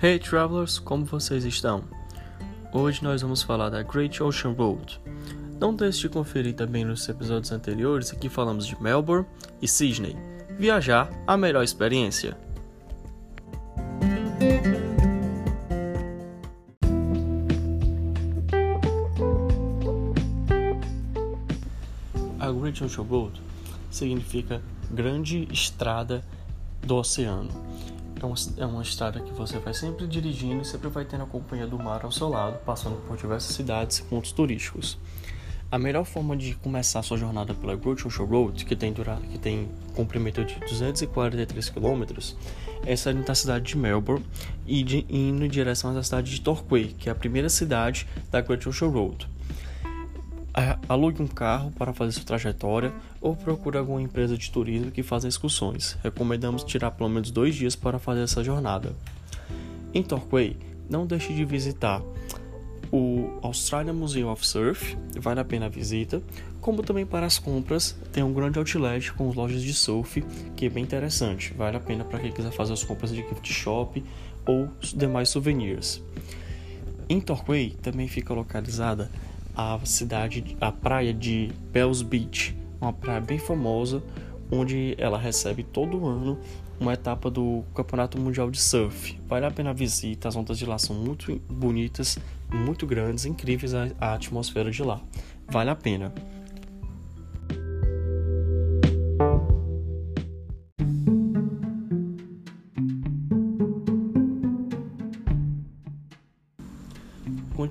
Hey travelers, como vocês estão? Hoje nós vamos falar da Great Ocean Road. Não deixe de conferir também nos episódios anteriores que falamos de Melbourne e Sydney. Viajar, a melhor experiência. A Great Ocean Road significa Grande Estrada do Oceano é uma, é uma estrada que você vai sempre dirigindo e sempre vai tendo a companhia do mar ao seu lado, passando por diversas cidades e pontos turísticos. A melhor forma de começar sua jornada pela Great Ocean Road, que tem, durado, que tem comprimento de 243 km, é saindo da cidade de Melbourne e de, indo em direção à cidade de Torquay, que é a primeira cidade da Great Ocean Road alugue um carro para fazer sua trajetória ou procure alguma empresa de turismo que faça excursões. Recomendamos tirar pelo menos dois dias para fazer essa jornada. Em Torquay, não deixe de visitar o Australian Museum of Surf, vale a pena a visita, como também para as compras, tem um grande outlet com lojas de surf, que é bem interessante, vale a pena para quem quiser fazer as compras de gift shop ou demais souvenirs. Em Torquay também fica localizada a cidade, a praia de Bells Beach, uma praia bem famosa, onde ela recebe todo ano uma etapa do Campeonato Mundial de Surf. Vale a pena a visita, as ondas de lá são muito bonitas, muito grandes, incríveis a, a atmosfera de lá. Vale a pena.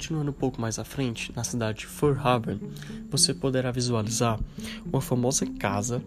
Continuando um pouco mais à frente, na cidade de Fur Haven, você poderá visualizar uma famosa casa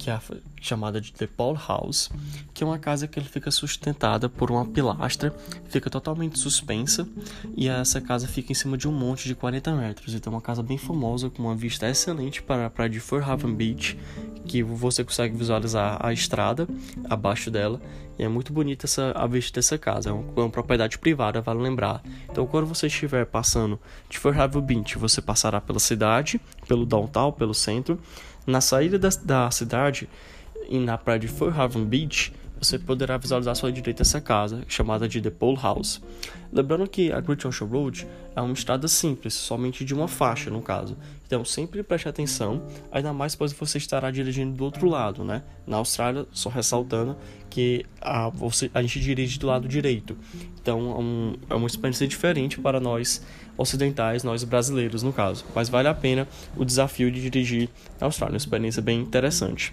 que é chamada de The Paul House, que é uma casa que fica sustentada por uma pilastra, fica totalmente suspensa e essa casa fica em cima de um monte de 40 metros. Então, é uma casa bem famosa com uma vista excelente para a praia de Fur Haven Beach, que você consegue visualizar a estrada abaixo dela. E é muito bonita essa, a vista dessa casa, é uma, é uma propriedade privada, vale lembrar. Então, quando você estiver passando de Fur Haven Beach, você passará pela cidade, pelo downtown, pelo centro na saída da, da cidade e na praia de Haven Beach, você poderá visualizar à sua direita essa casa, chamada de The Pole House. Lembrando que a Great Ocean Road é uma estrada simples, somente de uma faixa no caso. Então sempre preste atenção, ainda mais pois você estará dirigindo do outro lado, né? Na Austrália, só ressaltando que a, você, a gente dirige do lado direito. Então é, um, é uma experiência diferente para nós ocidentais, nós brasileiros no caso. Mas vale a pena o desafio de dirigir na Austrália, uma experiência bem interessante.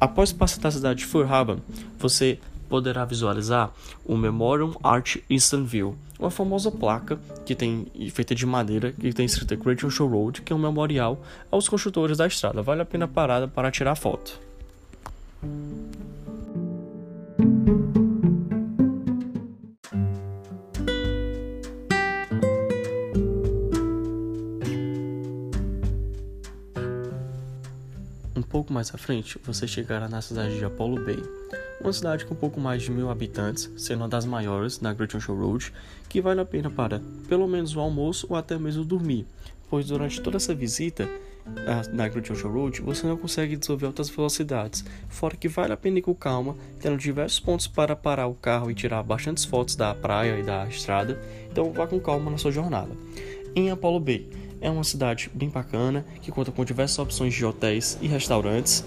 Após passar da cidade de Furhaven, você poderá visualizar o Memorial Art Eastern View, uma famosa placa que tem feita de madeira que tem escrita Great Ocean Road, que é um memorial aos construtores da estrada. Vale a pena a parada para tirar foto. Pouco mais à frente, você chegará na cidade de Apollo Bay, uma cidade com pouco mais de mil habitantes, sendo uma das maiores na Great Ocean Road, que vale a pena para pelo menos o almoço ou até mesmo dormir, pois durante toda essa visita na Great Ocean Road você não consegue desenvolver altas velocidades, fora que vale a pena ir com calma, tendo diversos pontos para parar o carro e tirar bastantes fotos da praia e da estrada, então vá com calma na sua jornada. Em Apollo Bay, é uma cidade bem bacana que conta com diversas opções de hotéis e restaurantes.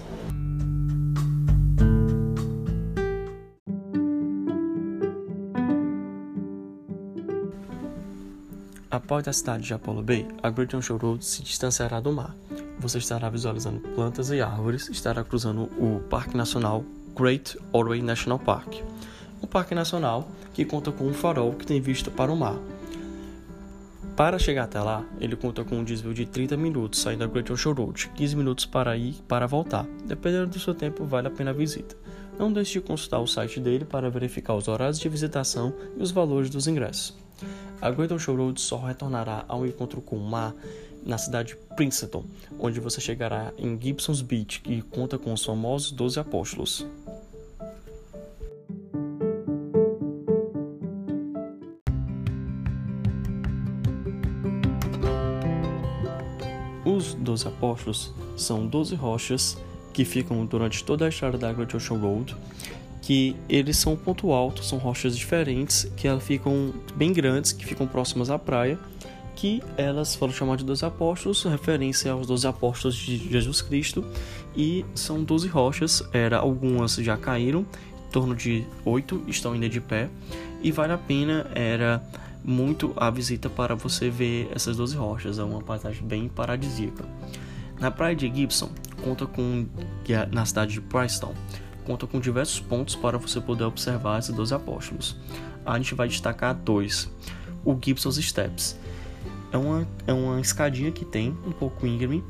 Após a cidade de Apollo Bay, a Great Ocean Road se distanciará do mar. Você estará visualizando plantas e árvores, estará cruzando o Parque Nacional Great Orway National Park, um parque nacional que conta com um farol que tem vista para o mar. Para chegar até lá, ele conta com um desvio de 30 minutos saindo da Great Ocean Road, 15 minutos para ir e para voltar. Dependendo do seu tempo, vale a pena a visita. Não deixe de consultar o site dele para verificar os horários de visitação e os valores dos ingressos. A Great Ocean Road só retornará ao encontro com o mar na cidade de Princeton, onde você chegará em Gibson's Beach, que conta com os famosos 12 apóstolos. São doze rochas que ficam durante toda a estrada da Great Ocean Road que eles são ponto alto, são rochas diferentes, que elas ficam bem grandes, que ficam próximas à praia, que elas foram chamadas de doze apóstolos, referência aos doze apóstolos de Jesus Cristo, e são doze rochas, era algumas já caíram, em torno de oito estão ainda de pé, e vale a pena, era muito a visita para você ver essas 12 rochas, é uma paisagem bem paradisíaca. Na praia de Gibson, conta com na cidade de Preston, conta com diversos pontos para você poder observar esses 12 apóstolos. A gente vai destacar dois. O Gibson's Steps. É uma, é uma escadinha que tem, um pouco íngreme,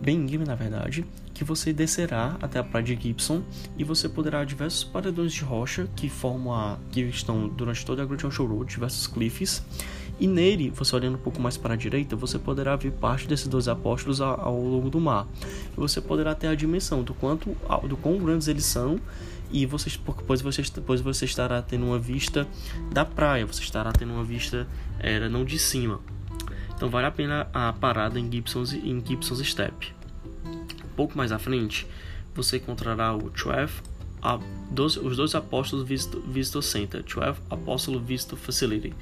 bem íngreme na verdade, que você descerá até a praia de Gibson e você poderá diversos paredões de rocha que formam a, que estão durante toda a Great Ocean Road, diversos cliffs. E nele, você olhando um pouco mais para a direita, você poderá ver parte desses dois apóstolos ao, longo do mar. E você poderá ter a dimensão do quanto, do quão grandes eles são e depois, você, depois você estará tendo uma vista da praia, você estará tendo uma vista era não de cima. Então vale a pena a parada em Gibson's, em Gibson's Step pouco mais à frente, você encontrará o 12, a, os dois apóstolos Visto, Visto Center, 12 Apóstolo Visto Facility,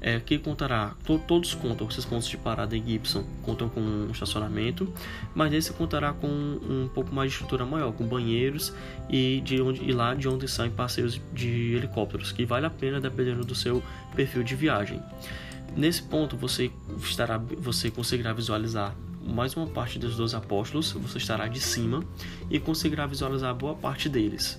é, que contará, to, todos contam esses pontos de parada em Gibson, contam com um estacionamento, mas esse contará com um pouco mais de estrutura maior, com banheiros e, de onde, e lá de onde saem passeios de helicópteros, que vale a pena dependendo do seu perfil de viagem. Nesse ponto você estará, você conseguirá visualizar mais uma parte dos dois apóstolos, você estará de cima e conseguirá visualizar boa parte deles.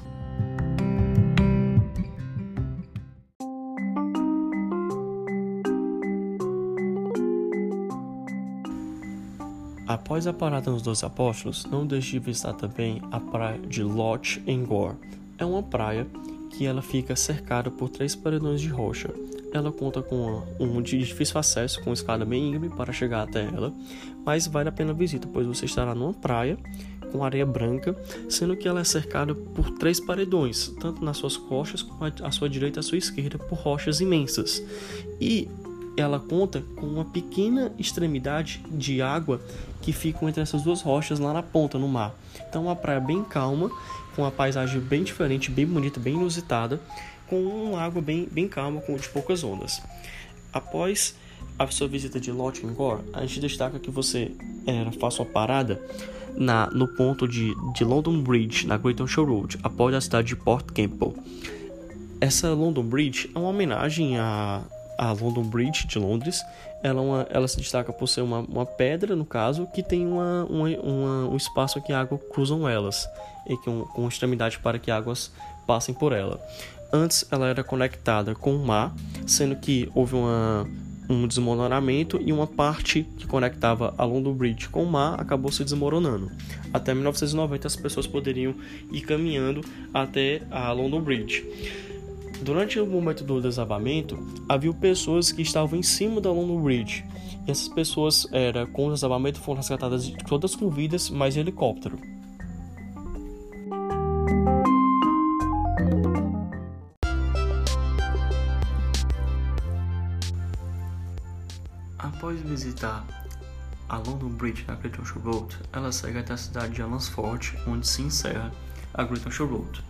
Após a parada nos dois apóstolos, não deixe de visitar também a praia de Loch Engor. É uma praia que ela fica cercada por três paredões de rocha ela conta com um de difícil acesso, com escada bem íngreme para chegar até ela, mas vale a pena a visita, pois você estará numa praia com areia branca, sendo que ela é cercada por três paredões, tanto nas suas costas como à sua direita e à sua esquerda, por rochas imensas. E ela conta com uma pequena extremidade de água que fica entre essas duas rochas lá na ponta, no mar. Então, uma praia bem calma, com uma paisagem bem diferente, bem bonita, bem inusitada, com uma água bem, bem calma, com de poucas ondas. Após a sua visita de Lottingor, a gente destaca que você é, faça uma parada na, no ponto de, de London Bridge, na Great Ocean Road, após a cidade de Port Campbell. Essa London Bridge é uma homenagem à, à London Bridge de Londres. Ela, é uma, ela se destaca por ser uma, uma pedra, no caso, que tem uma, um espaço que a água cruzam elas, e com, com extremidade para que águas passem por ela. Antes ela era conectada com o mar, sendo que houve uma, um desmoronamento e uma parte que conectava a London Bridge com o mar acabou se desmoronando. Até 1990 as pessoas poderiam ir caminhando até a London Bridge. Durante o momento do desabamento, havia pessoas que estavam em cima da London Bridge. E essas pessoas, era, com o desabamento, foram resgatadas todas com vidas, mas em helicóptero. Após visitar a London Bridge na Great Ocean Road, ela segue até a cidade de Alansford, onde se encerra a Great Ocean Road.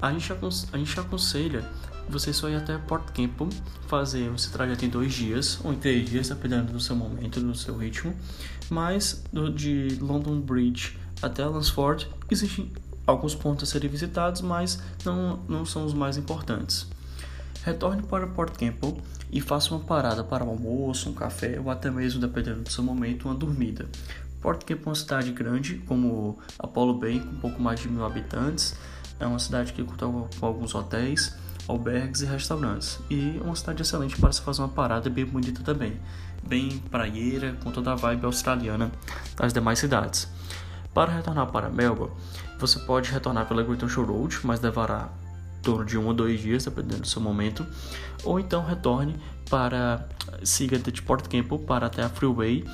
A gente, a gente aconselha você só ir até Port Campbell, fazer esse trajeto em dois dias ou em três dias, dependendo do seu momento, do seu ritmo. Mas do, de London Bridge até Alansford existem alguns pontos a serem visitados, mas não, não são os mais importantes. Retorne para Port Campbell e faça uma parada para um almoço, um café ou até mesmo, dependendo do seu momento, uma dormida. Port Campbell é uma cidade grande, como Apollo Bay, com um pouco mais de mil habitantes. É uma cidade que conta com alguns hotéis, albergues e restaurantes. E é uma cidade excelente para se fazer uma parada bem bonita também. Bem praieira, com toda a vibe australiana das demais cidades. Para retornar para Melbourne, você pode retornar pela Great Ocean Road, mas levará torno de um ou dois dias, dependendo do seu momento, ou então retorne para siga de Port Campbell para até a Freeway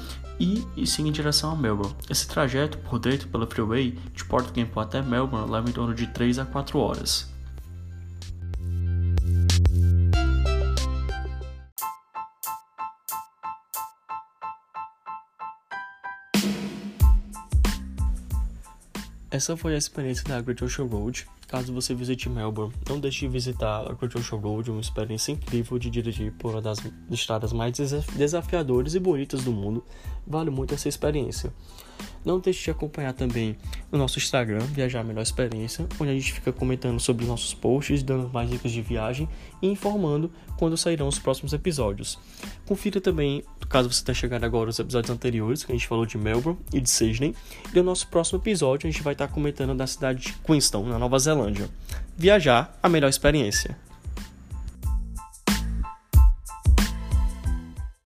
e, siga em direção a Melbourne. Esse trajeto por dentro pela Freeway de Port Campbell até Melbourne leva em torno de 3 a 4 horas. essa foi a experiência da Great Ocean Road. Caso você visite Melbourne, não deixe de visitar a Great Ocean Road, uma experiência incrível de dirigir por uma das estradas mais desafiadoras e bonitas do mundo. Vale muito essa experiência. Não deixe de acompanhar também o nosso Instagram, Viajar Melhor Experiência, onde a gente fica comentando sobre os nossos posts, dando mais dicas de viagem e informando quando sairão os próximos episódios. Confira também, caso você tenha chegado agora, os episódios anteriores, que a gente falou de Melbourne e de Sydney. E no nosso próximo episódio a gente vai estar comentando da cidade de Queenstown, na Nova Zelândia. Viajar, a melhor experiência.